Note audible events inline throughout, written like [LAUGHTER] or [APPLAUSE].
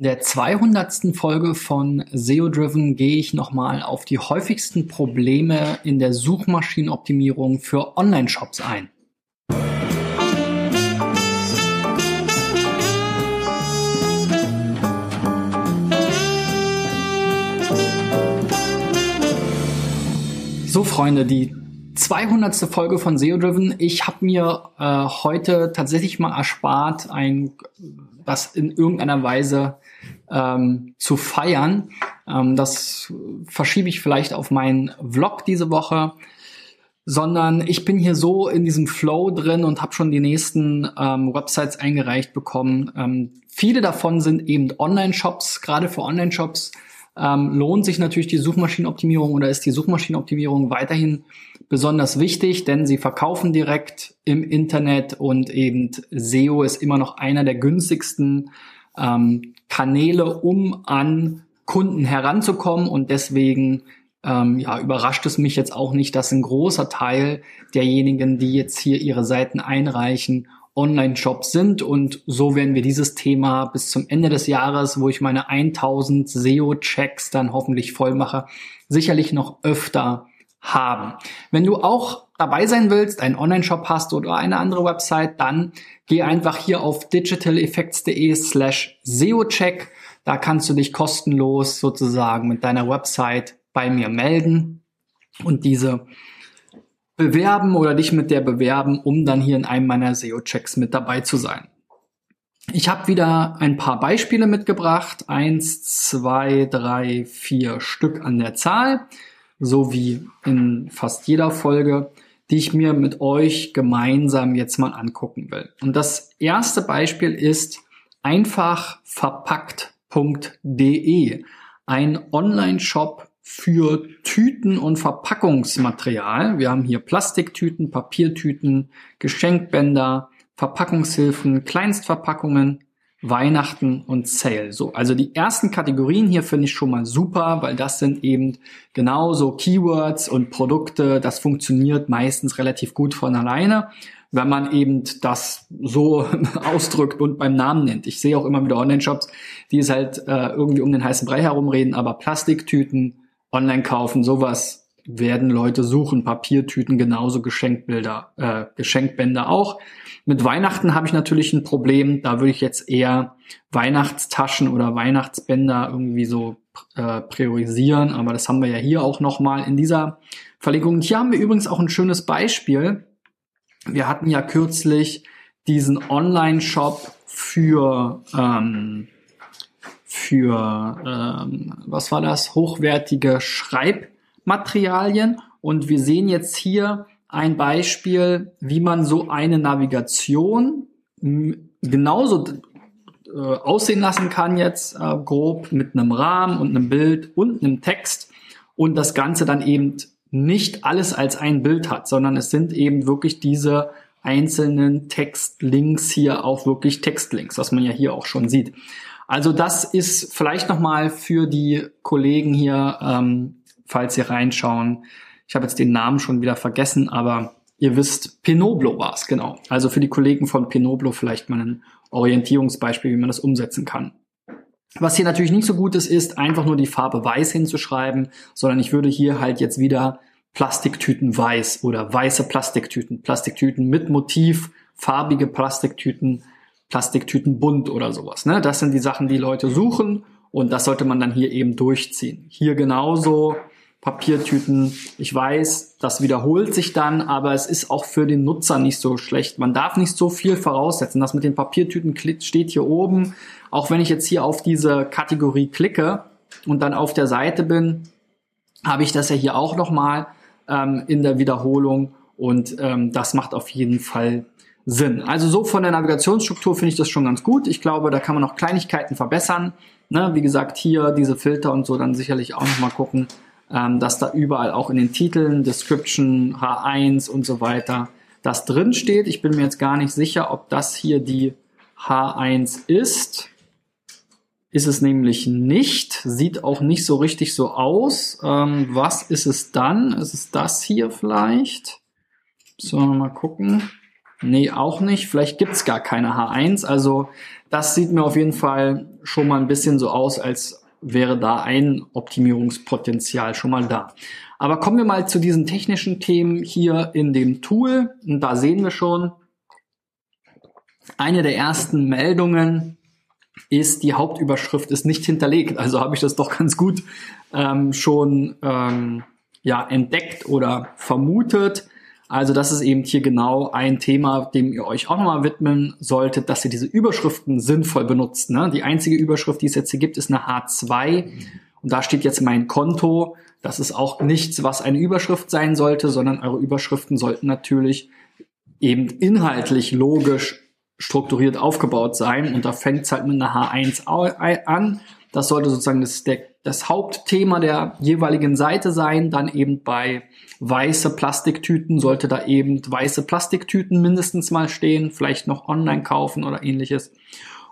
der 200. Folge von SEO Driven gehe ich nochmal auf die häufigsten Probleme in der Suchmaschinenoptimierung für Online-Shops ein. So Freunde, die 200. Folge von SEO Driven. Ich habe mir äh, heute tatsächlich mal erspart, ein das in irgendeiner Weise ähm, zu feiern. Ähm, das verschiebe ich vielleicht auf meinen Vlog diese Woche, sondern ich bin hier so in diesem Flow drin und habe schon die nächsten ähm, Websites eingereicht bekommen. Ähm, viele davon sind eben Online-Shops, gerade für Online-Shops ähm, lohnt sich natürlich die Suchmaschinenoptimierung oder ist die Suchmaschinenoptimierung weiterhin besonders wichtig, denn sie verkaufen direkt im Internet und eben SEO ist immer noch einer der günstigsten ähm, Kanäle, um an Kunden heranzukommen und deswegen ähm, ja, überrascht es mich jetzt auch nicht, dass ein großer Teil derjenigen, die jetzt hier ihre Seiten einreichen, Online-Shops sind und so werden wir dieses Thema bis zum Ende des Jahres, wo ich meine 1000 SEO-Checks dann hoffentlich voll mache, sicherlich noch öfter haben. Wenn du auch dabei sein willst, einen Online-Shop hast oder eine andere Website, dann geh einfach hier auf digitaleffects.de slash SEO-Check. Da kannst du dich kostenlos sozusagen mit deiner Website bei mir melden und diese bewerben oder dich mit der bewerben, um dann hier in einem meiner SEO-Checks mit dabei zu sein. Ich habe wieder ein paar Beispiele mitgebracht. Eins, zwei, drei, vier Stück an der Zahl so wie in fast jeder Folge, die ich mir mit euch gemeinsam jetzt mal angucken will. Und das erste Beispiel ist einfachverpackt.de, ein Online-Shop für Tüten und Verpackungsmaterial. Wir haben hier Plastiktüten, Papiertüten, Geschenkbänder, Verpackungshilfen, Kleinstverpackungen, Weihnachten und Sale. So, also die ersten Kategorien hier finde ich schon mal super, weil das sind eben genauso Keywords und Produkte. Das funktioniert meistens relativ gut von alleine, wenn man eben das so [LAUGHS] ausdrückt und beim Namen nennt. Ich sehe auch immer wieder Online-Shops, die es halt äh, irgendwie um den heißen Brei herumreden, aber Plastiktüten online kaufen, sowas werden Leute suchen. Papiertüten genauso, Geschenkbilder, äh, Geschenkbänder auch. Mit Weihnachten habe ich natürlich ein Problem. Da würde ich jetzt eher Weihnachtstaschen oder Weihnachtsbänder irgendwie so äh, priorisieren. Aber das haben wir ja hier auch nochmal in dieser Verlinkung. Und hier haben wir übrigens auch ein schönes Beispiel. Wir hatten ja kürzlich diesen Online-Shop für ähm, für ähm, was war das hochwertige Schreib Materialien. Und wir sehen jetzt hier ein Beispiel, wie man so eine Navigation genauso äh, aussehen lassen kann jetzt äh, grob mit einem Rahmen und einem Bild und einem Text und das Ganze dann eben nicht alles als ein Bild hat, sondern es sind eben wirklich diese einzelnen Textlinks hier auch wirklich Textlinks, was man ja hier auch schon sieht. Also das ist vielleicht nochmal für die Kollegen hier ähm, falls Sie reinschauen. Ich habe jetzt den Namen schon wieder vergessen, aber ihr wisst, Pinoblo war es, genau. Also für die Kollegen von Pinoblo vielleicht mal ein Orientierungsbeispiel, wie man das umsetzen kann. Was hier natürlich nicht so gut ist, ist einfach nur die Farbe weiß hinzuschreiben, sondern ich würde hier halt jetzt wieder Plastiktüten weiß oder weiße Plastiktüten, Plastiktüten mit Motiv, farbige Plastiktüten, Plastiktüten bunt oder sowas. Ne? Das sind die Sachen, die Leute suchen und das sollte man dann hier eben durchziehen. Hier genauso Papiertüten. Ich weiß, das wiederholt sich dann, aber es ist auch für den Nutzer nicht so schlecht. Man darf nicht so viel voraussetzen. Das mit den Papiertüten steht hier oben. Auch wenn ich jetzt hier auf diese Kategorie klicke und dann auf der Seite bin, habe ich das ja hier auch nochmal ähm, in der Wiederholung und ähm, das macht auf jeden Fall Sinn. Also so von der Navigationsstruktur finde ich das schon ganz gut. Ich glaube, da kann man noch Kleinigkeiten verbessern. Ne, wie gesagt, hier diese Filter und so dann sicherlich auch nochmal gucken, ähm, dass da überall auch in den Titeln, Description, H1 und so weiter das drin steht. Ich bin mir jetzt gar nicht sicher, ob das hier die H1 ist. Ist es nämlich nicht. Sieht auch nicht so richtig so aus. Ähm, was ist es dann? Ist es das hier vielleicht? So, mal gucken. Nee, auch nicht. Vielleicht gibt's gar keine H1. Also das sieht mir auf jeden Fall schon mal ein bisschen so aus, als wäre da ein Optimierungspotenzial schon mal da. Aber kommen wir mal zu diesen technischen Themen hier in dem Tool. Und da sehen wir schon, eine der ersten Meldungen ist, die Hauptüberschrift ist nicht hinterlegt. Also habe ich das doch ganz gut ähm, schon ähm, ja, entdeckt oder vermutet. Also das ist eben hier genau ein Thema, dem ihr euch auch nochmal widmen solltet, dass ihr diese Überschriften sinnvoll benutzt. Ne? Die einzige Überschrift, die es jetzt hier gibt, ist eine H2 und da steht jetzt mein Konto. Das ist auch nichts, was eine Überschrift sein sollte, sondern eure Überschriften sollten natürlich eben inhaltlich logisch strukturiert aufgebaut sein und da fängt es halt mit einer H1 an. Das sollte sozusagen das, der, das Hauptthema der jeweiligen Seite sein. Dann eben bei weiße Plastiktüten sollte da eben weiße Plastiktüten mindestens mal stehen, vielleicht noch online kaufen oder ähnliches.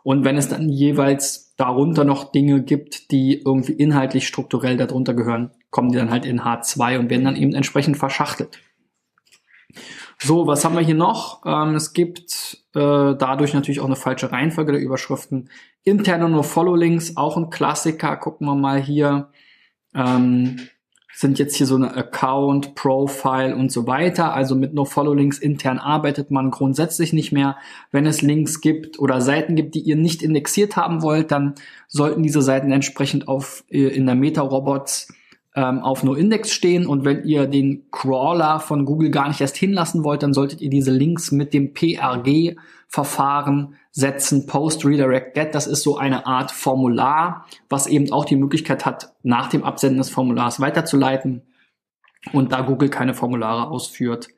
Und wenn es dann jeweils darunter noch Dinge gibt, die irgendwie inhaltlich strukturell darunter gehören, kommen die dann halt in H2 und werden dann eben entsprechend verschachtelt. So, was haben wir hier noch? Ähm, es gibt äh, dadurch natürlich auch eine falsche Reihenfolge der Überschriften. Interne No-Follow-Links, auch ein Klassiker. Gucken wir mal hier. Ähm, sind jetzt hier so eine Account, Profile und so weiter. Also mit No-Follow-Links intern arbeitet man grundsätzlich nicht mehr. Wenn es Links gibt oder Seiten gibt, die ihr nicht indexiert haben wollt, dann sollten diese Seiten entsprechend auf äh, in der Meta-Robots ähm, auf No-Index stehen und wenn ihr den Crawler von Google gar nicht erst hinlassen wollt, dann solltet ihr diese Links mit dem PRG-Verfahren setzen, Post Redirect Get. Das ist so eine Art Formular, was eben auch die Möglichkeit hat, nach dem Absenden des Formulars weiterzuleiten. Und da Google keine Formulare ausführt,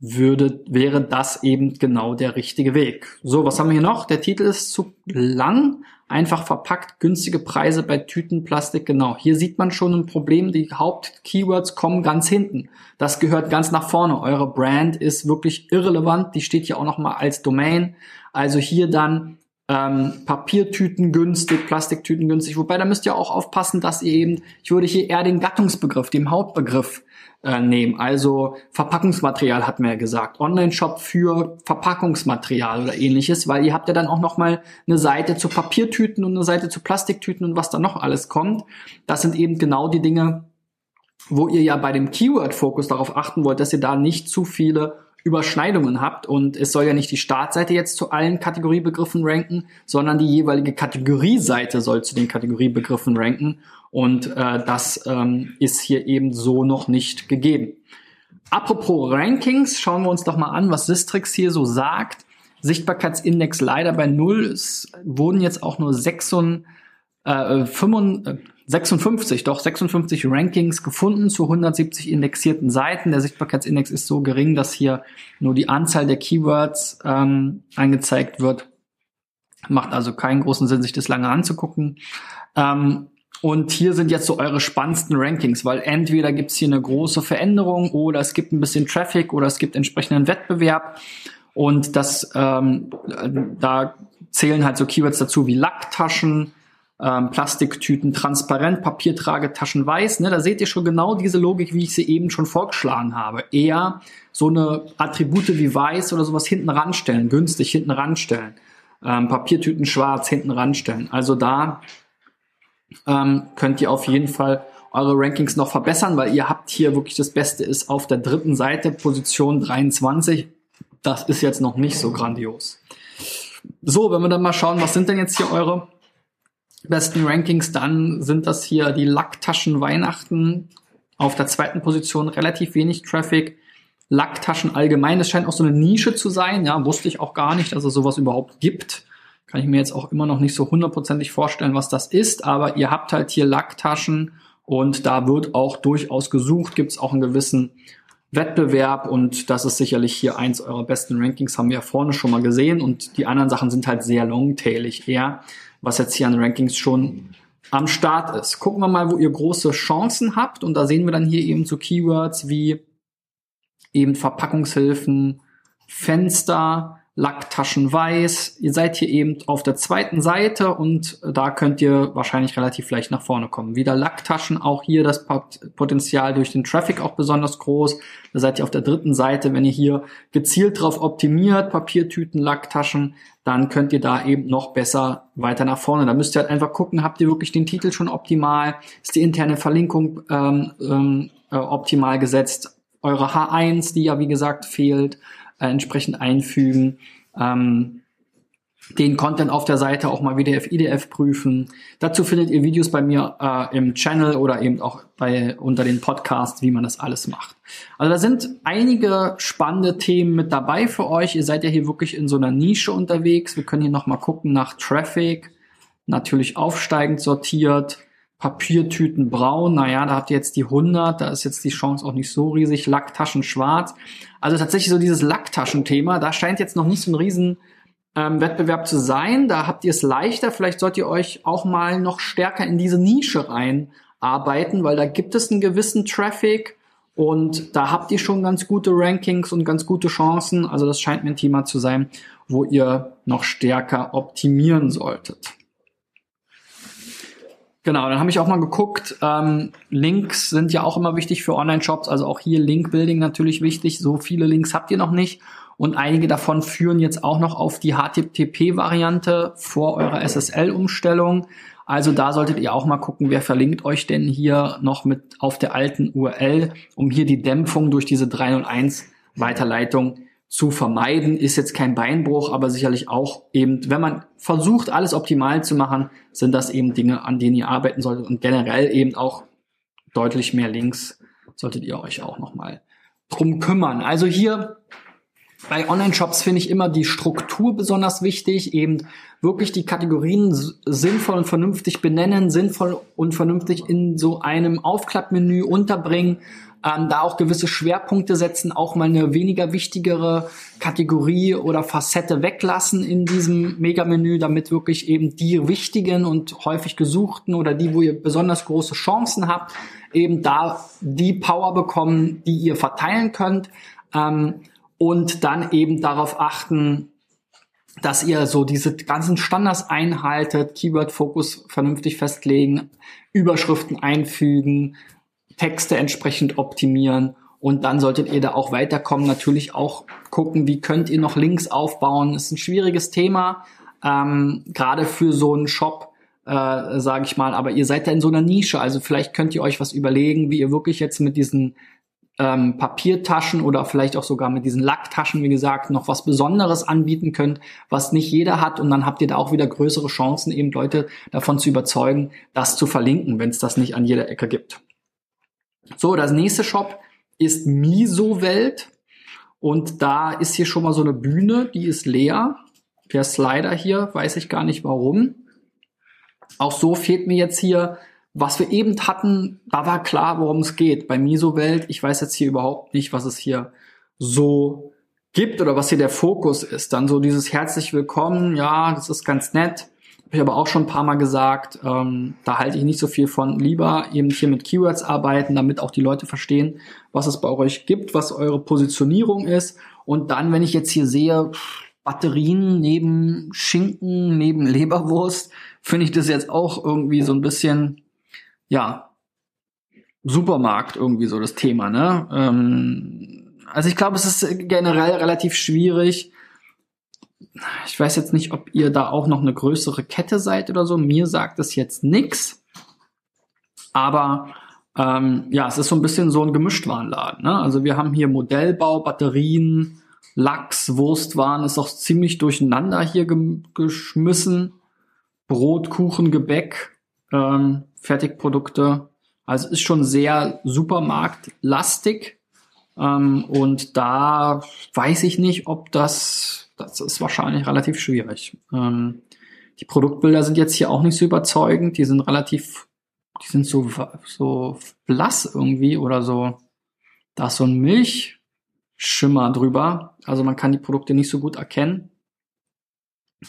würde, wäre das eben genau der richtige Weg. So, was haben wir hier noch? Der Titel ist zu lang, einfach verpackt, günstige Preise bei Tütenplastik. Genau, hier sieht man schon ein Problem. Die Hauptkeywords kommen ganz hinten. Das gehört ganz nach vorne. Eure Brand ist wirklich irrelevant. Die steht hier auch noch mal als Domain. Also hier dann ähm, Papiertüten günstig, Plastiktüten günstig. Wobei da müsst ihr auch aufpassen, dass ihr eben, ich würde hier eher den Gattungsbegriff, den Hauptbegriff äh, nehmen. Also Verpackungsmaterial hat man ja gesagt. Online-Shop für Verpackungsmaterial oder ähnliches, weil ihr habt ja dann auch noch mal eine Seite zu Papiertüten und eine Seite zu Plastiktüten und was da noch alles kommt. Das sind eben genau die Dinge, wo ihr ja bei dem Keyword-Fokus darauf achten wollt, dass ihr da nicht zu viele Überschneidungen habt und es soll ja nicht die Startseite jetzt zu allen Kategoriebegriffen ranken, sondern die jeweilige Kategorieseite soll zu den Kategoriebegriffen ranken und äh, das ähm, ist hier eben so noch nicht gegeben. Apropos Rankings, schauen wir uns doch mal an, was Sistrix hier so sagt. Sichtbarkeitsindex leider bei null. Es wurden jetzt auch nur 56, äh, 55, 56, doch 56 Rankings gefunden zu 170 indexierten Seiten. Der Sichtbarkeitsindex ist so gering, dass hier nur die Anzahl der Keywords ähm, angezeigt wird. Macht also keinen großen Sinn, sich das lange anzugucken. Ähm, und hier sind jetzt so eure spannendsten Rankings, weil entweder gibt's hier eine große Veränderung oder es gibt ein bisschen Traffic oder es gibt entsprechenden Wettbewerb. Und das ähm, da zählen halt so Keywords dazu wie Lacktaschen, ähm, Plastiktüten transparent, Papiertragetaschen weiß. Ne? Da seht ihr schon genau diese Logik, wie ich sie eben schon vorgeschlagen habe. Eher so eine Attribute wie weiß oder sowas hinten ranstellen, günstig hinten ranstellen. Ähm, Papiertüten schwarz hinten ranstellen. Also da ähm, könnt ihr auf jeden Fall eure Rankings noch verbessern, weil ihr habt hier wirklich das Beste ist auf der dritten Seite, Position 23. Das ist jetzt noch nicht so grandios. So, wenn wir dann mal schauen, was sind denn jetzt hier eure besten Rankings, dann sind das hier die Lacktaschen Weihnachten auf der zweiten Position, relativ wenig Traffic. Lacktaschen allgemein, das scheint auch so eine Nische zu sein, ja, wusste ich auch gar nicht, dass es sowas überhaupt gibt. Kann ich mir jetzt auch immer noch nicht so hundertprozentig vorstellen, was das ist, aber ihr habt halt hier Lacktaschen und da wird auch durchaus gesucht, gibt es auch einen gewissen Wettbewerb und das ist sicherlich hier eins eurer besten Rankings, haben wir ja vorne schon mal gesehen und die anderen Sachen sind halt sehr longtailig eher was jetzt hier an Rankings schon am Start ist. Gucken wir mal, wo ihr große Chancen habt. Und da sehen wir dann hier eben so Keywords wie eben Verpackungshilfen, Fenster, Lacktaschen weiß. Ihr seid hier eben auf der zweiten Seite und da könnt ihr wahrscheinlich relativ leicht nach vorne kommen. Wieder Lacktaschen, auch hier das Potenzial durch den Traffic auch besonders groß. Da seid ihr auf der dritten Seite, wenn ihr hier gezielt drauf optimiert, Papiertüten, Lacktaschen, dann könnt ihr da eben noch besser weiter nach vorne. Da müsst ihr halt einfach gucken, habt ihr wirklich den Titel schon optimal? Ist die interne Verlinkung ähm, ähm, äh, optimal gesetzt? Eure H1, die ja wie gesagt fehlt, äh, entsprechend einfügen. Ähm, den Content auf der Seite auch mal WDF, IDF prüfen. Dazu findet ihr Videos bei mir äh, im Channel oder eben auch bei unter den Podcasts, wie man das alles macht. Also da sind einige spannende Themen mit dabei für euch. Ihr seid ja hier wirklich in so einer Nische unterwegs. Wir können hier noch mal gucken nach Traffic, natürlich aufsteigend sortiert. Papiertüten braun, naja, da habt ihr jetzt die 100, da ist jetzt die Chance auch nicht so riesig. Lacktaschen schwarz. Also tatsächlich so dieses Lacktaschenthema, da scheint jetzt noch nicht so ein riesen ähm, Wettbewerb zu sein. Da habt ihr es leichter. Vielleicht sollt ihr euch auch mal noch stärker in diese Nische reinarbeiten, weil da gibt es einen gewissen Traffic und da habt ihr schon ganz gute Rankings und ganz gute Chancen. Also das scheint mir ein Thema zu sein, wo ihr noch stärker optimieren solltet. Genau, dann habe ich auch mal geguckt. Ähm, Links sind ja auch immer wichtig für Online-Shops, also auch hier Link-Building natürlich wichtig. So viele Links habt ihr noch nicht. Und einige davon führen jetzt auch noch auf die HTTP-Variante vor eurer SSL-Umstellung. Also da solltet ihr auch mal gucken, wer verlinkt euch denn hier noch mit auf der alten URL, um hier die Dämpfung durch diese 301 Weiterleitung zu vermeiden, ist jetzt kein Beinbruch, aber sicherlich auch eben, wenn man versucht, alles optimal zu machen, sind das eben Dinge, an denen ihr arbeiten solltet und generell eben auch deutlich mehr Links solltet ihr euch auch nochmal drum kümmern. Also hier bei Online-Shops finde ich immer die Struktur besonders wichtig, eben wirklich die Kategorien sinnvoll und vernünftig benennen, sinnvoll und vernünftig in so einem Aufklappmenü unterbringen ähm, da auch gewisse Schwerpunkte setzen, auch mal eine weniger wichtigere Kategorie oder Facette weglassen in diesem Megamenü, damit wirklich eben die wichtigen und häufig gesuchten oder die, wo ihr besonders große Chancen habt, eben da die Power bekommen, die ihr verteilen könnt. Ähm, und dann eben darauf achten, dass ihr so diese ganzen Standards einhaltet, Keyword-Fokus vernünftig festlegen, Überschriften einfügen, Texte entsprechend optimieren und dann solltet ihr da auch weiterkommen. Natürlich auch gucken, wie könnt ihr noch Links aufbauen. Das ist ein schwieriges Thema, ähm, gerade für so einen Shop, äh, sage ich mal. Aber ihr seid da in so einer Nische. Also vielleicht könnt ihr euch was überlegen, wie ihr wirklich jetzt mit diesen ähm, Papiertaschen oder vielleicht auch sogar mit diesen Lacktaschen, wie gesagt, noch was Besonderes anbieten könnt, was nicht jeder hat. Und dann habt ihr da auch wieder größere Chancen, eben Leute davon zu überzeugen, das zu verlinken, wenn es das nicht an jeder Ecke gibt. So, das nächste Shop ist Miso-Welt. Und da ist hier schon mal so eine Bühne, die ist leer. Der Slider hier, weiß ich gar nicht warum. Auch so fehlt mir jetzt hier, was wir eben hatten, da war klar, worum es geht. Bei Miso-Welt, ich weiß jetzt hier überhaupt nicht, was es hier so gibt oder was hier der Fokus ist. Dann so dieses herzlich willkommen, ja, das ist ganz nett. Ich aber auch schon ein paar Mal gesagt, ähm, da halte ich nicht so viel von. Lieber eben hier mit Keywords arbeiten, damit auch die Leute verstehen, was es bei euch gibt, was eure Positionierung ist. Und dann, wenn ich jetzt hier sehe, Batterien neben Schinken, neben Leberwurst, finde ich das jetzt auch irgendwie so ein bisschen, ja, Supermarkt irgendwie so das Thema, ne? Ähm, also ich glaube, es ist generell relativ schwierig, ich weiß jetzt nicht, ob ihr da auch noch eine größere Kette seid oder so. Mir sagt das jetzt nix. Aber ähm, ja, es ist so ein bisschen so ein Gemischtwarenladen. Ne? Also wir haben hier Modellbau, Batterien, Lachs, Wurstwaren, ist auch ziemlich durcheinander hier ge geschmissen. Brot, Kuchen, Gebäck, ähm, Fertigprodukte. Also ist schon sehr supermarktlastig. Ähm, und da weiß ich nicht, ob das das ist wahrscheinlich relativ schwierig. Ähm, die Produktbilder sind jetzt hier auch nicht so überzeugend. Die sind relativ, die sind so, so blass irgendwie oder so. Da ist so ein Milchschimmer drüber. Also man kann die Produkte nicht so gut erkennen.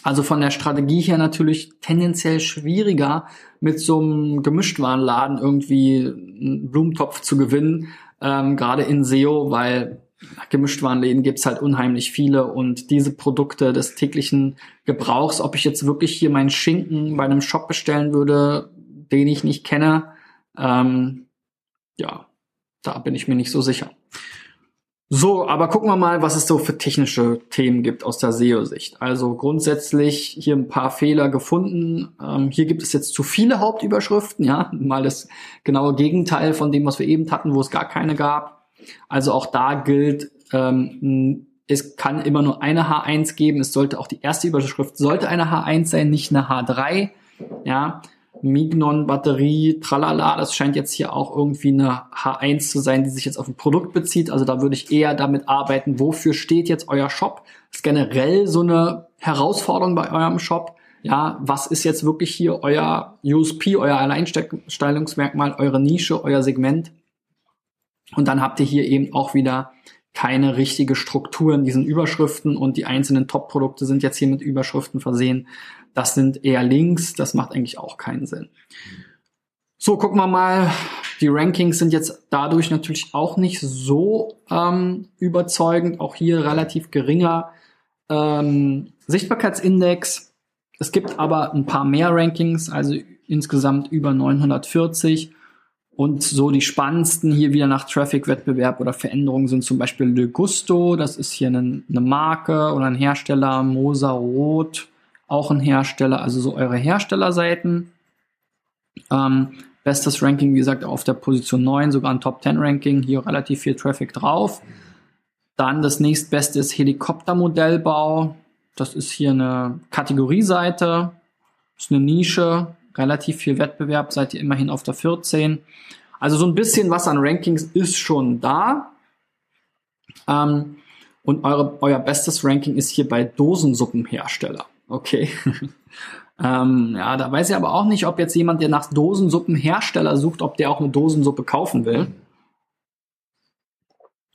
Also von der Strategie her natürlich tendenziell schwieriger, mit so einem Gemischtwarenladen irgendwie einen Blumentopf zu gewinnen, ähm, gerade in SEO, weil Gemischtwarenläden gibt's halt unheimlich viele und diese Produkte des täglichen Gebrauchs, ob ich jetzt wirklich hier meinen Schinken bei einem Shop bestellen würde, den ich nicht kenne, ähm, ja, da bin ich mir nicht so sicher. So, aber gucken wir mal, was es so für technische Themen gibt aus der SEO-Sicht. Also grundsätzlich hier ein paar Fehler gefunden. Ähm, hier gibt es jetzt zu viele Hauptüberschriften, ja, mal das genaue Gegenteil von dem, was wir eben hatten, wo es gar keine gab. Also auch da gilt, ähm, es kann immer nur eine H1 geben. Es sollte auch die erste Überschrift sollte eine H1 sein, nicht eine H3. Ja, Mignon Batterie, tralala, das scheint jetzt hier auch irgendwie eine H1 zu sein, die sich jetzt auf ein Produkt bezieht. Also da würde ich eher damit arbeiten, wofür steht jetzt euer Shop? Das ist generell so eine Herausforderung bei eurem Shop. Ja, was ist jetzt wirklich hier euer USP, euer Alleinstellungsmerkmal, eure Nische, euer Segment? Und dann habt ihr hier eben auch wieder keine richtige Struktur in diesen Überschriften und die einzelnen Top-Produkte sind jetzt hier mit Überschriften versehen. Das sind eher Links, das macht eigentlich auch keinen Sinn. So, gucken wir mal. Die Rankings sind jetzt dadurch natürlich auch nicht so ähm, überzeugend. Auch hier relativ geringer ähm, Sichtbarkeitsindex. Es gibt aber ein paar mehr Rankings, also insgesamt über 940. Und so die spannendsten hier wieder nach Traffic-Wettbewerb oder Veränderungen sind zum Beispiel Le Gusto, das ist hier eine, eine Marke oder ein Hersteller, Moser Rot, auch ein Hersteller, also so eure Herstellerseiten. Ähm, bestes Ranking, wie gesagt, auf der Position 9, sogar ein Top 10 Ranking, hier relativ viel Traffic drauf. Dann das nächstbeste ist Helikoptermodellbau. Das ist hier eine Kategorieseite, ist eine Nische, relativ viel Wettbewerb, seid ihr immerhin auf der 14. Also so ein bisschen was an Rankings ist schon da. Ähm, und eure, euer bestes Ranking ist hier bei Dosensuppenhersteller. Okay. [LAUGHS] ähm, ja, da weiß ich aber auch nicht, ob jetzt jemand, der nach Dosensuppenhersteller sucht, ob der auch eine Dosensuppe kaufen will.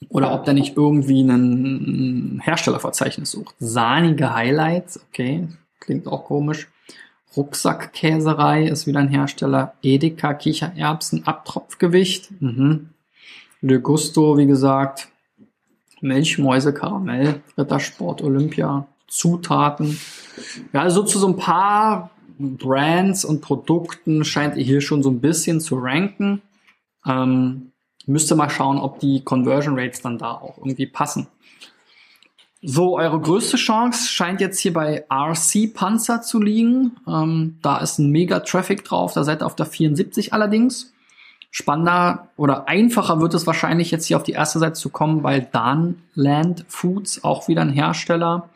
Oder ob der nicht irgendwie ein Herstellerverzeichnis sucht. Sahnige Highlights, okay, klingt auch komisch. Rucksackkäserei ist wieder ein Hersteller. Edeka Kichererbsen Abtropfgewicht. Mhm. Le Gusto, wie gesagt. Milchmäuse Karamell. Rittersport Olympia. Zutaten. Ja, also zu so ein paar Brands und Produkten scheint ihr hier schon so ein bisschen zu ranken. Ähm, müsste mal schauen, ob die Conversion Rates dann da auch irgendwie passen. So, eure größte Chance scheint jetzt hier bei RC Panzer zu liegen. Ähm, da ist ein mega Traffic drauf, da seid ihr auf der 74 allerdings. Spannender oder einfacher wird es wahrscheinlich jetzt hier auf die erste Seite zu kommen, weil Danland Foods, auch wieder ein Hersteller,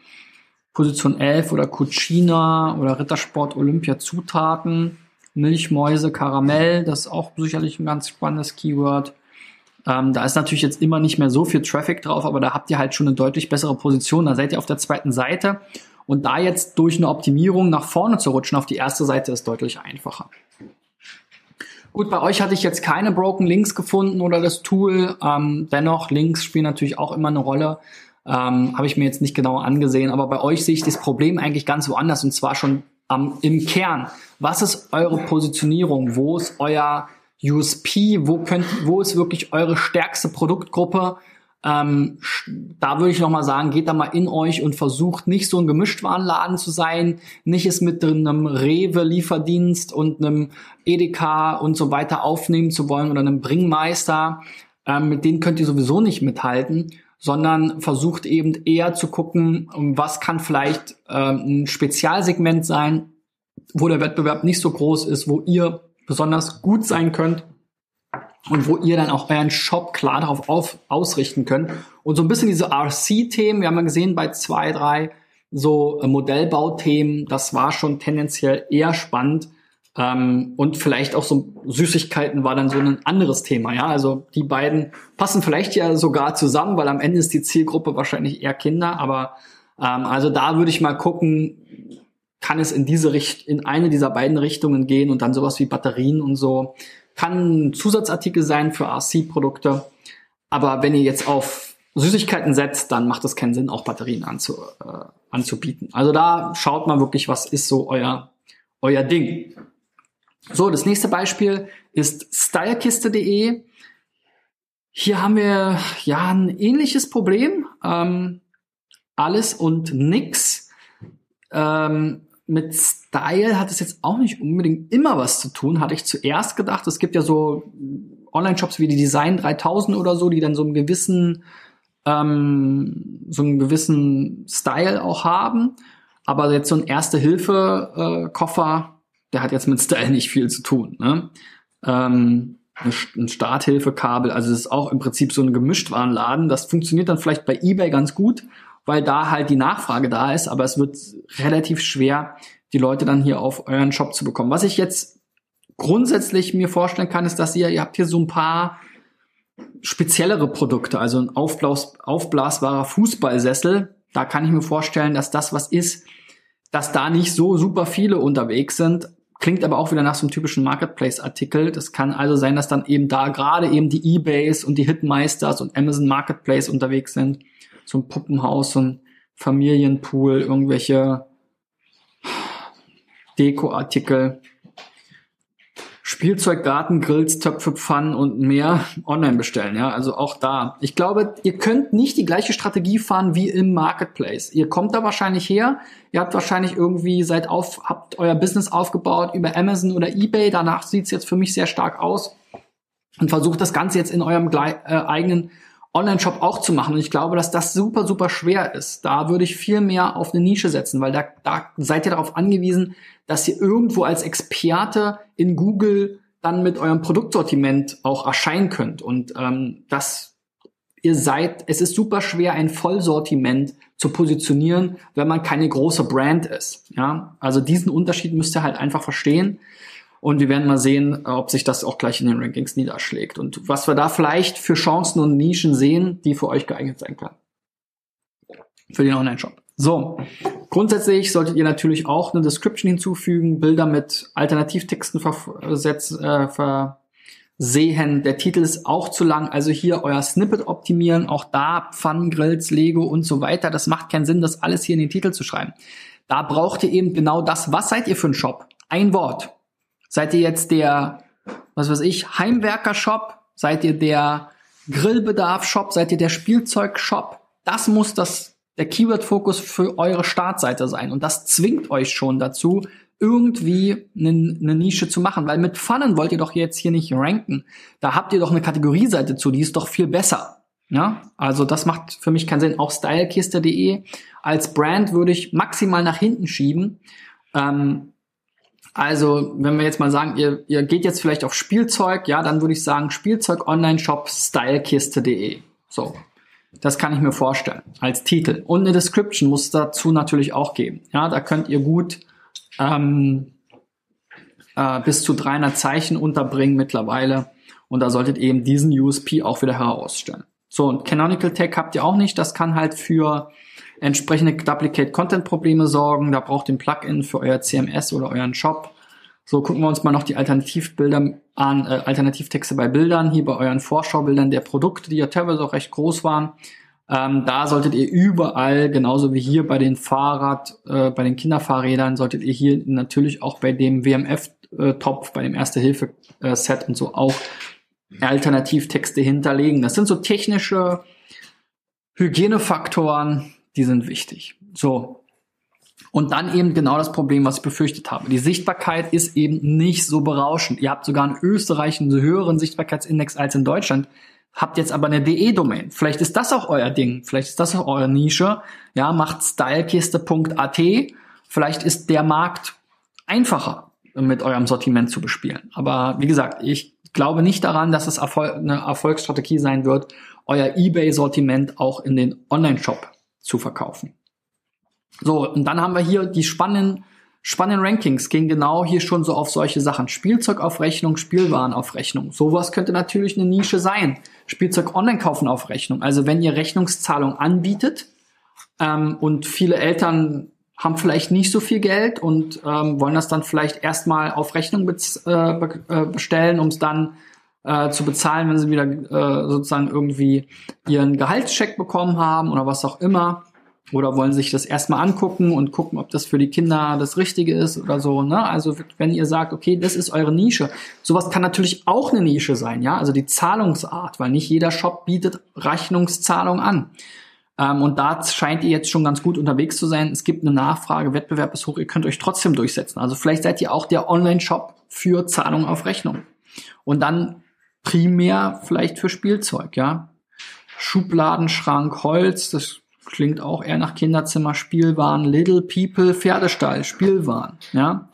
Position 11 oder Cucina oder Rittersport Olympia Zutaten, Milchmäuse, Karamell, das ist auch sicherlich ein ganz spannendes Keyword. Ähm, da ist natürlich jetzt immer nicht mehr so viel Traffic drauf, aber da habt ihr halt schon eine deutlich bessere Position. Da seid ihr auf der zweiten Seite. Und da jetzt durch eine Optimierung nach vorne zu rutschen auf die erste Seite ist deutlich einfacher. Gut, bei euch hatte ich jetzt keine Broken Links gefunden oder das Tool. Ähm, dennoch, Links spielen natürlich auch immer eine Rolle. Ähm, Habe ich mir jetzt nicht genau angesehen, aber bei euch sehe ich das Problem eigentlich ganz woanders und zwar schon ähm, im Kern. Was ist eure Positionierung? Wo ist euer USP, wo könnt, wo ist wirklich eure stärkste Produktgruppe? Ähm, da würde ich nochmal sagen, geht da mal in euch und versucht nicht so ein Gemischtwarenladen zu sein, nicht es mit einem Rewe-Lieferdienst und einem Edeka und so weiter aufnehmen zu wollen oder einem Bringmeister. Ähm, mit denen könnt ihr sowieso nicht mithalten, sondern versucht eben eher zu gucken, was kann vielleicht ähm, ein Spezialsegment sein, wo der Wettbewerb nicht so groß ist, wo ihr besonders gut sein könnt und wo ihr dann auch euren Shop klar darauf auf, ausrichten könnt. Und so ein bisschen diese RC-Themen, wir haben ja gesehen bei zwei, drei so äh, Modellbauthemen, das war schon tendenziell eher spannend. Ähm, und vielleicht auch so Süßigkeiten war dann so ein anderes Thema. Ja, also die beiden passen vielleicht ja sogar zusammen, weil am Ende ist die Zielgruppe wahrscheinlich eher Kinder. Aber ähm, also da würde ich mal gucken, kann es in diese Richt in eine dieser beiden Richtungen gehen und dann sowas wie Batterien und so kann ein Zusatzartikel sein für RC-Produkte. Aber wenn ihr jetzt auf Süßigkeiten setzt, dann macht es keinen Sinn, auch Batterien anzu, äh, anzubieten. Also da schaut mal wirklich, was ist so euer, euer Ding. So, das nächste Beispiel ist stylekiste.de. Hier haben wir ja ein ähnliches Problem. Ähm, alles und nix. Ähm, mit Style hat es jetzt auch nicht unbedingt immer was zu tun, hatte ich zuerst gedacht. Es gibt ja so Online-Shops wie die Design 3000 oder so, die dann so einen gewissen, ähm, so einen gewissen Style auch haben. Aber jetzt so ein Erste-Hilfe-Koffer, äh, der hat jetzt mit Style nicht viel zu tun. Ne? Ähm, ein Starthilfekabel, also es ist auch im Prinzip so ein Gemischtwarenladen. Das funktioniert dann vielleicht bei eBay ganz gut, weil da halt die Nachfrage da ist, aber es wird relativ schwer, die Leute dann hier auf euren Shop zu bekommen. Was ich jetzt grundsätzlich mir vorstellen kann, ist, dass ihr, ihr habt hier so ein paar speziellere Produkte, also ein aufblas aufblasbarer Fußballsessel. Da kann ich mir vorstellen, dass das was ist, dass da nicht so super viele unterwegs sind. Klingt aber auch wieder nach so einem typischen Marketplace-Artikel. Das kann also sein, dass dann eben da gerade eben die Ebays und die Hitmeisters und Amazon Marketplace unterwegs sind. So ein Puppenhaus, so ein Familienpool, irgendwelche Dekoartikel. Spielzeug, Garten, Grills, Töpfe, Pfannen und mehr online bestellen. Ja, also auch da. Ich glaube, ihr könnt nicht die gleiche Strategie fahren wie im Marketplace. Ihr kommt da wahrscheinlich her. Ihr habt wahrscheinlich irgendwie seit auf, habt euer Business aufgebaut über Amazon oder eBay. Danach sieht's jetzt für mich sehr stark aus und versucht das Ganze jetzt in eurem äh, eigenen Online-Shop auch zu machen. Und ich glaube, dass das super, super schwer ist. Da würde ich viel mehr auf eine Nische setzen, weil da, da seid ihr darauf angewiesen, dass ihr irgendwo als Experte in Google dann mit eurem Produktsortiment auch erscheinen könnt. Und ähm, das ihr seid, es ist super schwer, ein Vollsortiment zu positionieren, wenn man keine große Brand ist. Ja, also diesen Unterschied müsst ihr halt einfach verstehen. Und wir werden mal sehen, ob sich das auch gleich in den Rankings niederschlägt und was wir da vielleicht für Chancen und Nischen sehen, die für euch geeignet sein können. Für den Online-Shop. So, grundsätzlich solltet ihr natürlich auch eine Description hinzufügen, Bilder mit Alternativtexten versetz, äh, versehen. Der Titel ist auch zu lang, also hier euer Snippet optimieren, auch da Pfannen, Grills, Lego und so weiter. Das macht keinen Sinn, das alles hier in den Titel zu schreiben. Da braucht ihr eben genau das. Was seid ihr für ein Shop? Ein Wort. Seid ihr jetzt der, was weiß ich, Heimwerker-Shop? Seid ihr der Grillbedarf-Shop? Seid ihr der Spielzeug-Shop? Das muss das, der Keyword-Fokus für eure Startseite sein. Und das zwingt euch schon dazu, irgendwie eine, eine Nische zu machen. Weil mit Pfannen wollt ihr doch jetzt hier nicht ranken. Da habt ihr doch eine Kategorieseite zu, die ist doch viel besser. Ja, also das macht für mich keinen Sinn. Auch stylekiste.de als Brand würde ich maximal nach hinten schieben. Ähm, also, wenn wir jetzt mal sagen, ihr, ihr geht jetzt vielleicht auf Spielzeug, ja, dann würde ich sagen Spielzeug Online Shop stylekiste.de. So. Das kann ich mir vorstellen als Titel. Und eine Description muss dazu natürlich auch geben. Ja, da könnt ihr gut ähm, äh, bis zu 300 Zeichen unterbringen mittlerweile. Und da solltet ihr eben diesen USP auch wieder herausstellen. So, und Canonical Tag habt ihr auch nicht. Das kann halt für entsprechende Duplicate Content Probleme sorgen. Da braucht ihr ein Plugin für euer CMS oder euren Shop. So gucken wir uns mal noch die Alternativbilder an, äh, Alternativtexte bei Bildern, hier bei euren Vorschaubildern der Produkte, die ja teilweise auch recht groß waren. Ähm, da solltet ihr überall, genauso wie hier bei den Fahrrad, äh, bei den Kinderfahrrädern, solltet ihr hier natürlich auch bei dem WMF-Topf, äh, bei dem Erste-Hilfe-Set und so auch Alternativtexte hinterlegen. Das sind so technische Hygienefaktoren, die sind wichtig. So. Und dann eben genau das Problem, was ich befürchtet habe. Die Sichtbarkeit ist eben nicht so berauschend. Ihr habt sogar in Österreich einen höheren Sichtbarkeitsindex als in Deutschland, habt jetzt aber eine DE-Domain. Vielleicht ist das auch euer Ding. Vielleicht ist das auch eure Nische. Ja, macht stylekiste.at. Vielleicht ist der Markt einfacher mit eurem Sortiment zu bespielen. Aber wie gesagt, ich glaube nicht daran, dass es Erfolg, eine Erfolgsstrategie sein wird, euer eBay-Sortiment auch in den Online-Shop zu verkaufen. So, und dann haben wir hier die spannenden, spannenden Rankings, gehen genau hier schon so auf solche Sachen. Spielzeug auf Rechnung, Spielwaren auf Rechnung. Sowas könnte natürlich eine Nische sein. Spielzeug online kaufen auf Rechnung. Also wenn ihr Rechnungszahlung anbietet ähm, und viele Eltern haben vielleicht nicht so viel Geld und ähm, wollen das dann vielleicht erstmal auf Rechnung be äh, bestellen, um es dann äh, zu bezahlen, wenn sie wieder äh, sozusagen irgendwie ihren Gehaltscheck bekommen haben oder was auch immer. oder wollen sich das erstmal angucken und gucken, ob das für die Kinder das Richtige ist oder so. Ne? Also wenn ihr sagt, okay, das ist eure Nische, sowas kann natürlich auch eine Nische sein, ja, also die Zahlungsart, weil nicht jeder Shop bietet Rechnungszahlung an. Ähm, und da scheint ihr jetzt schon ganz gut unterwegs zu sein. Es gibt eine Nachfrage, Wettbewerb ist hoch, ihr könnt euch trotzdem durchsetzen. Also vielleicht seid ihr auch der Online-Shop für Zahlung auf Rechnung. Und dann primär vielleicht für Spielzeug, ja. Schubladenschrank, Holz, das klingt auch eher nach Kinderzimmer, Spielwaren, Little People, Pferdestall, Spielwaren, ja.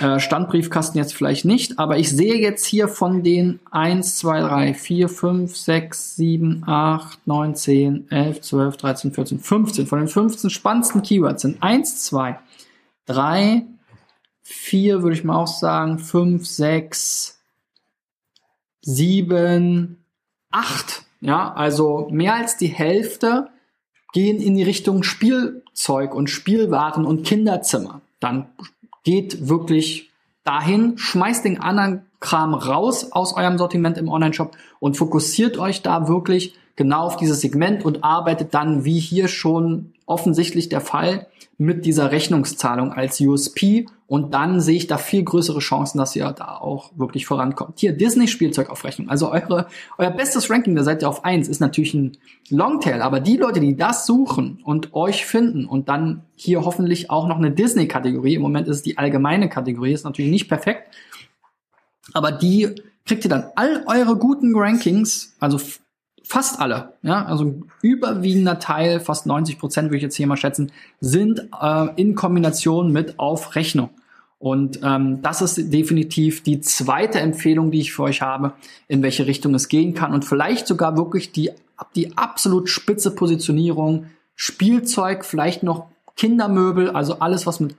Äh, Standbriefkasten jetzt vielleicht nicht, aber ich sehe jetzt hier von den 1, 2, 3, 4, 5, 6, 7, 8, 9, 10, 11, 12, 13, 14, 15. Von den 15 spannendsten Keywords sind 1, 2, 3, 4 würde ich mal auch sagen, 5, 6, 7, 8. Ja, also mehr als die Hälfte gehen in die Richtung Spielzeug und Spielwaren und Kinderzimmer. Dann geht wirklich dahin, schmeißt den anderen Kram raus aus eurem Sortiment im Online-Shop und fokussiert euch da wirklich genau auf dieses Segment und arbeitet dann, wie hier schon offensichtlich der Fall, mit dieser Rechnungszahlung als USP und dann sehe ich da viel größere Chancen, dass ihr da auch wirklich vorankommt. Hier Disney Spielzeug auf Rechnung. Also eure, euer bestes Ranking, da seid ihr auf eins, ist natürlich ein Longtail, aber die Leute, die das suchen und euch finden und dann hier hoffentlich auch noch eine Disney Kategorie, im Moment ist es die allgemeine Kategorie, ist natürlich nicht perfekt, aber die kriegt ihr dann all eure guten Rankings, also fast alle, ja, also ein überwiegender Teil, fast 90 Prozent würde ich jetzt hier mal schätzen, sind äh, in Kombination mit auf Rechnung. Und ähm, das ist definitiv die zweite Empfehlung, die ich für euch habe, in welche Richtung es gehen kann und vielleicht sogar wirklich die, die absolut spitze Positionierung, Spielzeug, vielleicht noch Kindermöbel, also alles, was mit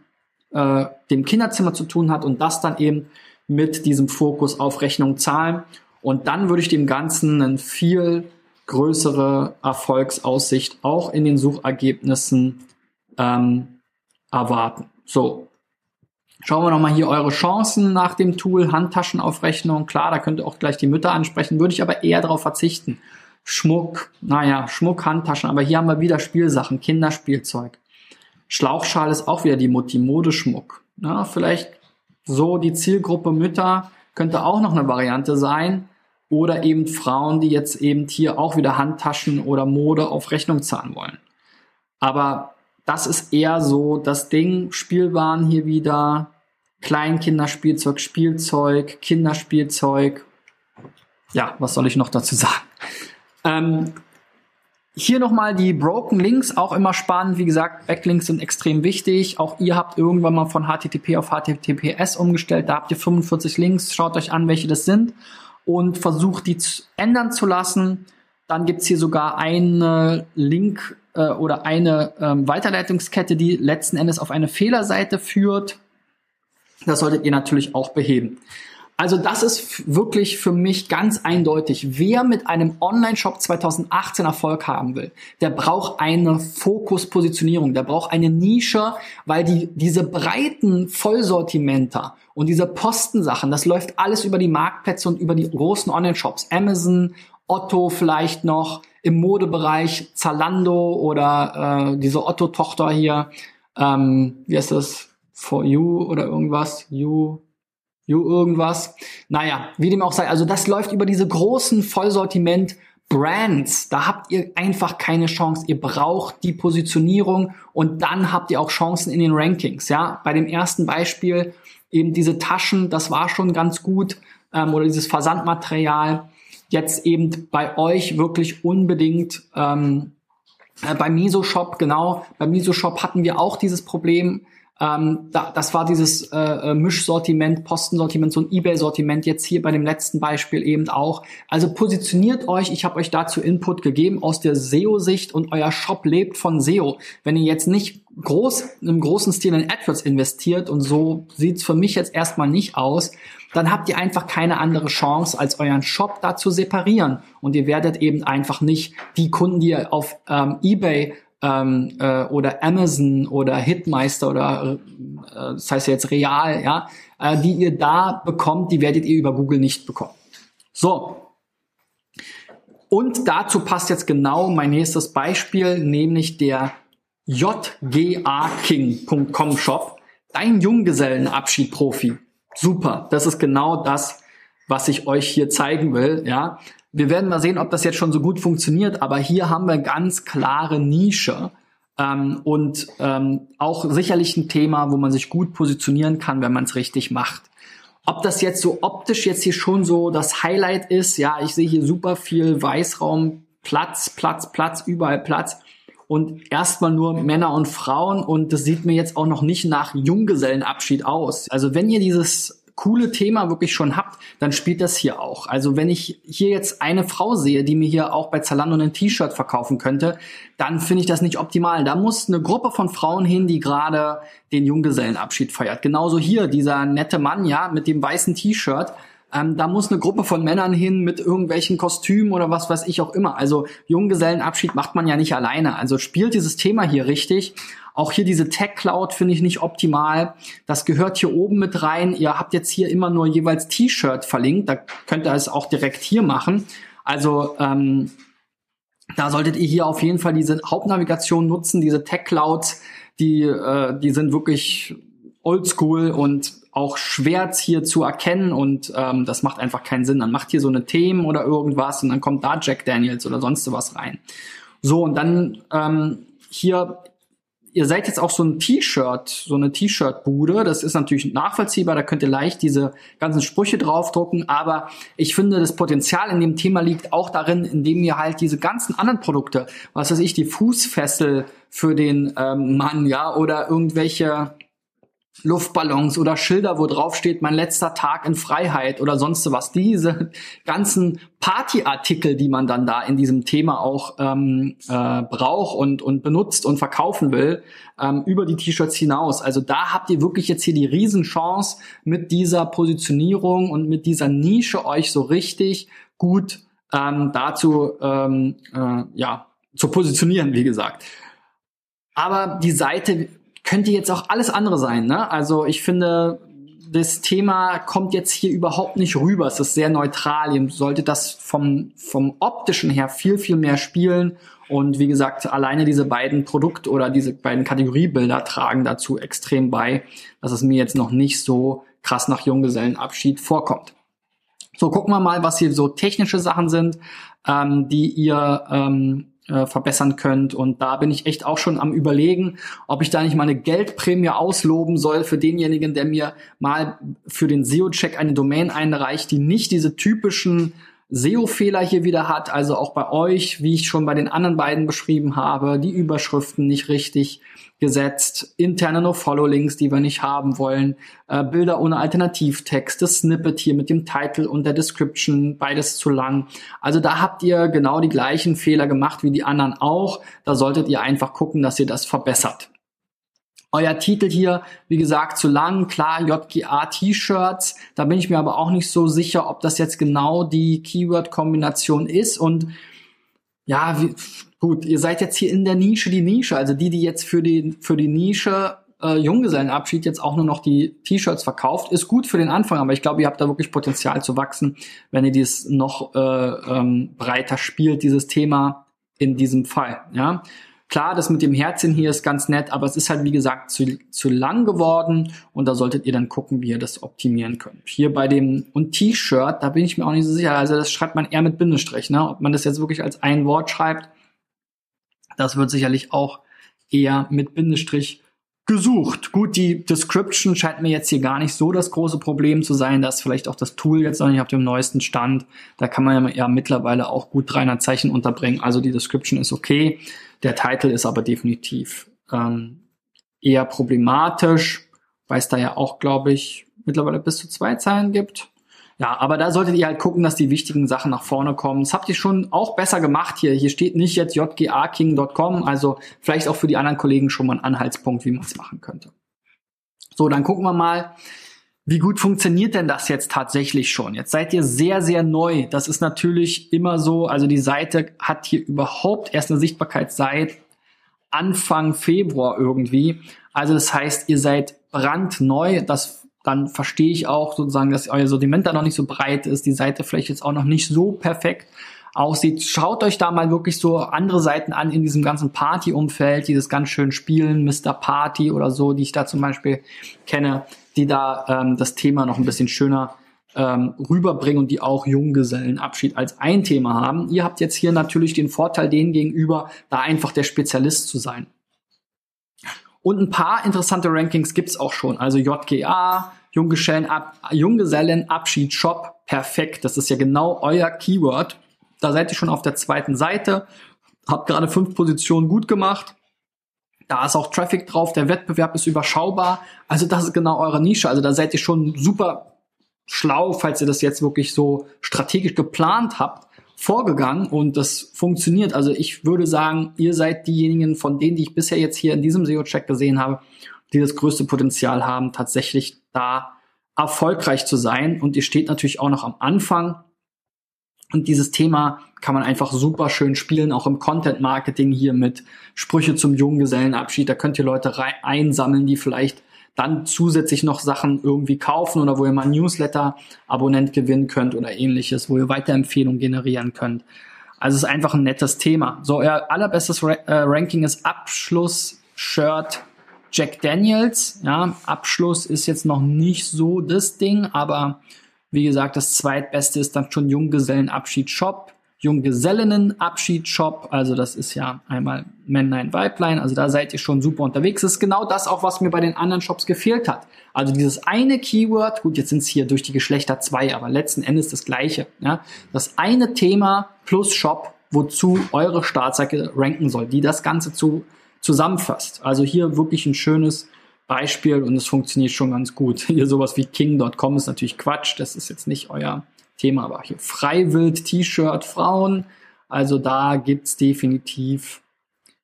äh, dem Kinderzimmer zu tun hat und das dann eben mit diesem Fokus auf Rechnung zahlen. Und dann würde ich dem Ganzen einen viel größere Erfolgsaussicht auch in den Suchergebnissen ähm, erwarten. So, schauen wir nochmal hier eure Chancen nach dem Tool Handtaschenaufrechnung. Klar, da könnt ihr auch gleich die Mütter ansprechen, würde ich aber eher darauf verzichten. Schmuck, naja, Schmuck, Handtaschen, aber hier haben wir wieder Spielsachen, Kinderspielzeug. Schlauchschal ist auch wieder die Mutti, Modeschmuck. Ja, vielleicht so die Zielgruppe Mütter könnte auch noch eine Variante sein oder eben Frauen, die jetzt eben hier auch wieder Handtaschen oder Mode auf Rechnung zahlen wollen. Aber das ist eher so das Ding, Spielwaren hier wieder, Kleinkinderspielzeug, Spielzeug, Kinderspielzeug. Ja, was soll ich noch dazu sagen? [LAUGHS] Ähm, hier nochmal die Broken Links, auch immer spannend. Wie gesagt, Backlinks sind extrem wichtig. Auch ihr habt irgendwann mal von HTTP auf HTTPS umgestellt. Da habt ihr 45 Links. Schaut euch an, welche das sind und versucht die zu ändern zu lassen. Dann gibt's hier sogar eine Link äh, oder eine ähm, Weiterleitungskette, die letzten Endes auf eine Fehlerseite führt. Das solltet ihr natürlich auch beheben. Also das ist wirklich für mich ganz eindeutig. Wer mit einem Online-Shop 2018 Erfolg haben will, der braucht eine Fokuspositionierung, der braucht eine Nische, weil die, diese breiten Vollsortimenter und diese Postensachen, das läuft alles über die Marktplätze und über die großen Online-Shops. Amazon, Otto vielleicht noch, im Modebereich Zalando oder äh, diese Otto-Tochter hier, ähm, wie heißt das? For You oder irgendwas? You You irgendwas. Naja, wie dem auch sei. Also das läuft über diese großen Vollsortiment Brands. Da habt ihr einfach keine Chance. Ihr braucht die Positionierung und dann habt ihr auch Chancen in den Rankings. Ja, bei dem ersten Beispiel eben diese Taschen, das war schon ganz gut ähm, oder dieses Versandmaterial. Jetzt eben bei euch wirklich unbedingt ähm, äh, beim Miso Shop genau. Beim Miso Shop hatten wir auch dieses Problem ähm, da, das war dieses äh, äh, Mischsortiment, Postensortiment, so ein Ebay-Sortiment jetzt hier bei dem letzten Beispiel eben auch. Also positioniert euch, ich habe euch dazu Input gegeben aus der SEO-Sicht und euer Shop lebt von SEO. Wenn ihr jetzt nicht groß, im großen Stil in AdWords investiert und so sieht's für mich jetzt erstmal nicht aus, dann habt ihr einfach keine andere Chance, als euren Shop da zu separieren. Und ihr werdet eben einfach nicht die Kunden, die ihr auf ähm, eBay ähm, äh, oder Amazon oder Hitmeister oder äh, das heißt jetzt Real, ja, äh, die ihr da bekommt, die werdet ihr über Google nicht bekommen. So. Und dazu passt jetzt genau mein nächstes Beispiel, nämlich der jgaking.com Shop. Dein Junggesellenabschied-Profi. Super. Das ist genau das, was ich euch hier zeigen will, ja. Wir werden mal sehen, ob das jetzt schon so gut funktioniert, aber hier haben wir ganz klare Nische ähm, und ähm, auch sicherlich ein Thema, wo man sich gut positionieren kann, wenn man es richtig macht. Ob das jetzt so optisch jetzt hier schon so das Highlight ist, ja, ich sehe hier super viel Weißraum, Platz, Platz, Platz, überall Platz und erstmal nur Männer und Frauen und das sieht mir jetzt auch noch nicht nach Junggesellenabschied aus. Also wenn ihr dieses coole Thema wirklich schon habt, dann spielt das hier auch. Also wenn ich hier jetzt eine Frau sehe, die mir hier auch bei Zalando ein T-Shirt verkaufen könnte, dann finde ich das nicht optimal. Da muss eine Gruppe von Frauen hin, die gerade den Junggesellenabschied feiert. Genauso hier, dieser nette Mann, ja, mit dem weißen T-Shirt. Ähm, da muss eine Gruppe von Männern hin mit irgendwelchen Kostümen oder was weiß ich auch immer. Also Junggesellenabschied macht man ja nicht alleine. Also spielt dieses Thema hier richtig. Auch hier diese Tech Cloud finde ich nicht optimal. Das gehört hier oben mit rein. Ihr habt jetzt hier immer nur jeweils T-Shirt verlinkt. Da könnt ihr es auch direkt hier machen. Also ähm, da solltet ihr hier auf jeden Fall diese Hauptnavigation nutzen, diese Tech Clouds, die, äh, die sind wirklich oldschool und auch schwer hier zu erkennen und ähm, das macht einfach keinen Sinn. Dann macht hier so eine Themen oder irgendwas und dann kommt da Jack Daniels oder sonst was rein. So, und dann ähm, hier ihr seid jetzt auch so ein T-Shirt, so eine T-Shirt-Bude. Das ist natürlich nachvollziehbar. Da könnt ihr leicht diese ganzen Sprüche draufdrucken. Aber ich finde, das Potenzial in dem Thema liegt auch darin, indem ihr halt diese ganzen anderen Produkte, was weiß ich, die Fußfessel für den ähm, Mann, ja, oder irgendwelche Luftballons oder Schilder, wo drauf steht, mein letzter Tag in Freiheit oder sonst was. Diese ganzen Partyartikel, die man dann da in diesem Thema auch ähm, äh, braucht und, und benutzt und verkaufen will, ähm, über die T-Shirts hinaus. Also da habt ihr wirklich jetzt hier die Riesenchance, mit dieser Positionierung und mit dieser Nische euch so richtig gut ähm, dazu ähm, äh, ja, zu positionieren, wie gesagt. Aber die Seite könnte jetzt auch alles andere sein. Ne? Also ich finde, das Thema kommt jetzt hier überhaupt nicht rüber. Es ist sehr neutral. Ihr solltet das vom, vom optischen her viel, viel mehr spielen. Und wie gesagt, alleine diese beiden Produkt- oder diese beiden Kategoriebilder tragen dazu extrem bei, dass es mir jetzt noch nicht so krass nach Junggesellenabschied vorkommt. So, gucken wir mal, was hier so technische Sachen sind, ähm, die ihr ähm, äh, verbessern könnt. Und da bin ich echt auch schon am überlegen, ob ich da nicht mal eine Geldprämie ausloben soll für denjenigen, der mir mal für den SEO-Check eine Domain einreicht, die nicht diese typischen SEO-Fehler hier wieder hat, also auch bei euch, wie ich schon bei den anderen beiden beschrieben habe, die Überschriften nicht richtig gesetzt, interne No-Follow-Links, die wir nicht haben wollen, äh, Bilder ohne Alternativtext, das Snippet hier mit dem Title und der Description, beides zu lang. Also da habt ihr genau die gleichen Fehler gemacht wie die anderen auch. Da solltet ihr einfach gucken, dass ihr das verbessert. Euer Titel hier, wie gesagt, zu lang, klar, JGA T-Shirts. Da bin ich mir aber auch nicht so sicher, ob das jetzt genau die Keyword-Kombination ist und ja, wie, gut, ihr seid jetzt hier in der Nische die Nische, also die, die jetzt für die, für die Nische äh, Junggesellenabschied jetzt auch nur noch die T-Shirts verkauft, ist gut für den Anfang, aber ich glaube, ihr habt da wirklich Potenzial zu wachsen, wenn ihr dies noch äh, ähm, breiter spielt, dieses Thema in diesem Fall, ja. Klar, das mit dem Herzchen hier ist ganz nett, aber es ist halt, wie gesagt, zu, zu lang geworden und da solltet ihr dann gucken, wie ihr das optimieren könnt. Hier bei dem und T-Shirt, da bin ich mir auch nicht so sicher. Also das schreibt man eher mit Bindestrich, ne? Ob man das jetzt wirklich als ein Wort schreibt, das wird sicherlich auch eher mit Bindestrich gesucht. Gut, die Description scheint mir jetzt hier gar nicht so das große Problem zu sein. Da ist vielleicht auch das Tool jetzt noch nicht auf dem neuesten Stand. Da kann man ja mittlerweile auch gut 300 Zeichen unterbringen. Also die Description ist okay. Der Titel ist aber definitiv ähm, eher problematisch, weil es da ja auch, glaube ich, mittlerweile bis zu zwei Zeilen gibt. Ja, aber da solltet ihr halt gucken, dass die wichtigen Sachen nach vorne kommen. Das habt ihr schon auch besser gemacht hier. Hier steht nicht jetzt jgaking.com, also vielleicht auch für die anderen Kollegen schon mal ein Anhaltspunkt, wie man es machen könnte. So, dann gucken wir mal, wie gut funktioniert denn das jetzt tatsächlich schon? Jetzt seid ihr sehr, sehr neu. Das ist natürlich immer so. Also die Seite hat hier überhaupt erst eine Sichtbarkeit seit Anfang Februar irgendwie. Also das heißt, ihr seid brandneu. Das dann verstehe ich auch sozusagen, dass euer Sortiment da noch nicht so breit ist, die Seite vielleicht jetzt auch noch nicht so perfekt. aussieht. Schaut euch da mal wirklich so andere Seiten an in diesem ganzen Party-Umfeld, die das ganz schön spielen, Mr. Party oder so, die ich da zum Beispiel kenne, die da ähm, das Thema noch ein bisschen schöner ähm, rüberbringen und die auch Junggesellenabschied als ein Thema haben. Ihr habt jetzt hier natürlich den Vorteil denen gegenüber, da einfach der Spezialist zu sein. Und ein paar interessante Rankings gibt's auch schon. Also JGA, Junggesellenabschied Shop, perfekt. Das ist ja genau euer Keyword. Da seid ihr schon auf der zweiten Seite, habt gerade fünf Positionen gut gemacht. Da ist auch Traffic drauf, der Wettbewerb ist überschaubar. Also das ist genau eure Nische. Also da seid ihr schon super schlau, falls ihr das jetzt wirklich so strategisch geplant habt, vorgegangen und das funktioniert. Also ich würde sagen, ihr seid diejenigen von denen, die ich bisher jetzt hier in diesem SEO-Check gesehen habe, die das größte Potenzial haben, tatsächlich da erfolgreich zu sein. Und ihr steht natürlich auch noch am Anfang. Und dieses Thema kann man einfach super schön spielen, auch im Content Marketing hier mit Sprüche zum Junggesellenabschied. Da könnt ihr Leute einsammeln, die vielleicht dann zusätzlich noch Sachen irgendwie kaufen oder wo ihr mal Newsletter-Abonnent gewinnen könnt oder ähnliches, wo ihr Weiterempfehlungen generieren könnt. Also es ist einfach ein nettes Thema. So, euer allerbestes äh, Ranking ist Abschluss-Shirt Jack Daniels. Ja, Abschluss ist jetzt noch nicht so das Ding, aber wie gesagt, das zweitbeste ist dann schon Junggesellenabschied Shop. Junggesellinnenabschied-Shop. Also das ist ja einmal Männlein, Weiblein. Also da seid ihr schon super unterwegs. Das ist genau das auch, was mir bei den anderen Shops gefehlt hat. Also dieses eine Keyword, gut, jetzt sind es hier durch die Geschlechter zwei, aber letzten Endes das gleiche. Ja? Das eine Thema plus Shop, wozu eure Startseite ranken soll, die das Ganze zu, zusammenfasst. Also hier wirklich ein schönes Beispiel und es funktioniert schon ganz gut. [LAUGHS] Hier sowas wie King.com ist natürlich Quatsch. Das ist jetzt nicht euer Thema war hier Freiwild, T-Shirt, Frauen. Also da gibt's definitiv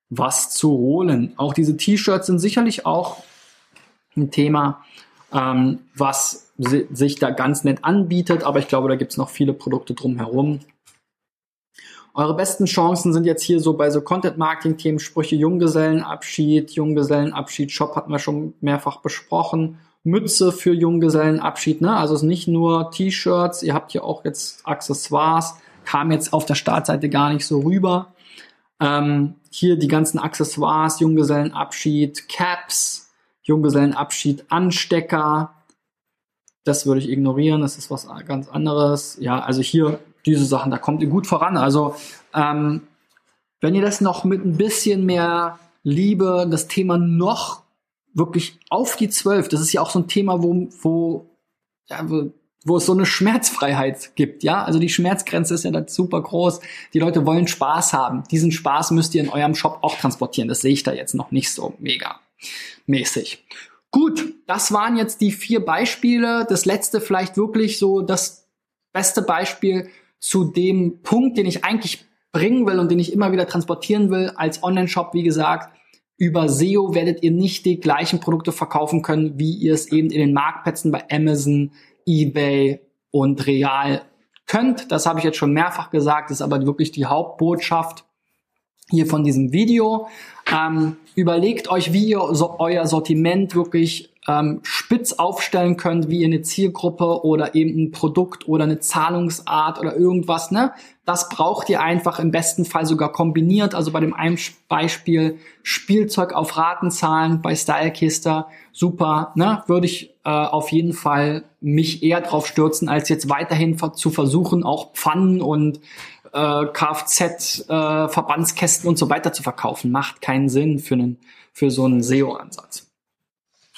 was zu holen. Auch diese T-Shirts sind sicherlich auch ein Thema, ähm, was si sich da ganz nett anbietet, aber ich glaube, da gibt's noch viele Produkte drumherum. Eure besten Chancen sind jetzt hier so bei so Content-Marketing-Themen, Sprüche Junggesellenabschied, Junggesellenabschied, Shop hatten wir schon mehrfach besprochen Mütze für Junggesellenabschied, ne? Also es ist nicht nur T-Shirts, ihr habt hier auch jetzt Accessoires, kam jetzt auf der Startseite gar nicht so rüber. Ähm, hier die ganzen Accessoires, Junggesellenabschied, Caps, Junggesellenabschied, Anstecker. Das würde ich ignorieren, das ist was ganz anderes. Ja, also hier diese Sachen, da kommt ihr gut voran. Also ähm, wenn ihr das noch mit ein bisschen mehr Liebe, das Thema noch wirklich auf die zwölf. Das ist ja auch so ein Thema, wo, wo, ja, wo, wo es so eine Schmerzfreiheit gibt, ja. Also die Schmerzgrenze ist ja da super groß. Die Leute wollen Spaß haben. Diesen Spaß müsst ihr in eurem Shop auch transportieren. Das sehe ich da jetzt noch nicht so mega mäßig. Gut, das waren jetzt die vier Beispiele. Das letzte vielleicht wirklich so das beste Beispiel zu dem Punkt, den ich eigentlich bringen will und den ich immer wieder transportieren will als Online-Shop, wie gesagt über SEO werdet ihr nicht die gleichen Produkte verkaufen können, wie ihr es eben in den Marktplätzen bei Amazon, eBay und Real könnt. Das habe ich jetzt schon mehrfach gesagt, ist aber wirklich die Hauptbotschaft hier von diesem Video. Ähm, überlegt euch, wie ihr so euer Sortiment wirklich ähm, spitz aufstellen könnt, wie ihr eine Zielgruppe oder eben ein Produkt oder eine Zahlungsart oder irgendwas, ne? Das braucht ihr einfach im besten Fall sogar kombiniert. Also bei dem einen Beispiel Spielzeug auf Ratenzahlen bei Stylekister, super, ne? Würde ich äh, auf jeden Fall mich eher drauf stürzen, als jetzt weiterhin zu versuchen, auch Pfannen und äh, Kfz, äh, Verbandskästen und so weiter zu verkaufen. Macht keinen Sinn für einen für so einen SEO-Ansatz.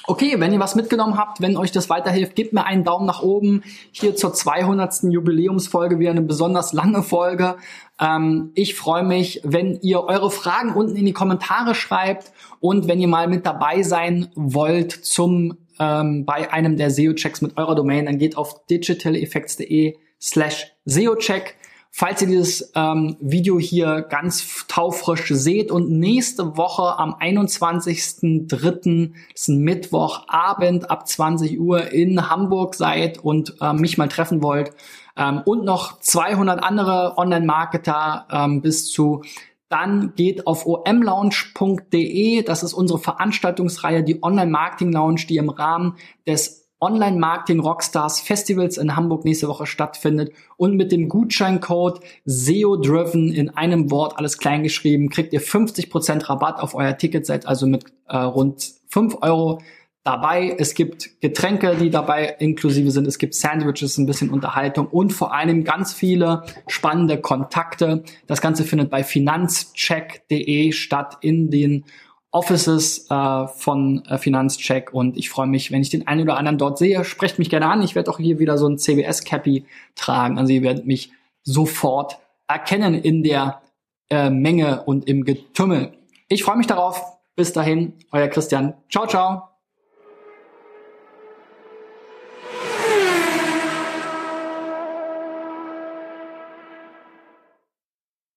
Okay, wenn ihr was mitgenommen habt, wenn euch das weiterhilft, gebt mir einen Daumen nach oben. Hier zur 200. Jubiläumsfolge wieder eine besonders lange Folge. Ähm, ich freue mich, wenn ihr eure Fragen unten in die Kommentare schreibt und wenn ihr mal mit dabei sein wollt zum ähm, bei einem der SEO-Checks mit eurer Domain, dann geht auf digitaleffects.de slash SEO-Check. Falls ihr dieses ähm, Video hier ganz taufrisch seht und nächste Woche am 21.03., ist Mittwochabend ab 20 Uhr in Hamburg seid und äh, mich mal treffen wollt ähm, und noch 200 andere Online-Marketer ähm, bis zu dann geht auf omlaunch.de, das ist unsere Veranstaltungsreihe, die Online-Marketing-Lounge, die im Rahmen des Online-Marketing Rockstars Festivals in Hamburg nächste Woche stattfindet und mit dem Gutscheincode SEO Driven in einem Wort alles klein geschrieben kriegt ihr 50% Rabatt auf euer Ticket, seid also mit äh, rund 5 Euro dabei. Es gibt Getränke, die dabei inklusive sind. Es gibt Sandwiches, ein bisschen Unterhaltung und vor allem ganz viele spannende Kontakte. Das Ganze findet bei finanzcheck.de statt in den Offices äh, von äh, Finanzcheck und ich freue mich, wenn ich den einen oder anderen dort sehe. Sprecht mich gerne an. Ich werde auch hier wieder so ein CBS-Cappy tragen. Also ihr werdet mich sofort erkennen in der äh, Menge und im Getümmel. Ich freue mich darauf. Bis dahin, euer Christian. Ciao, ciao.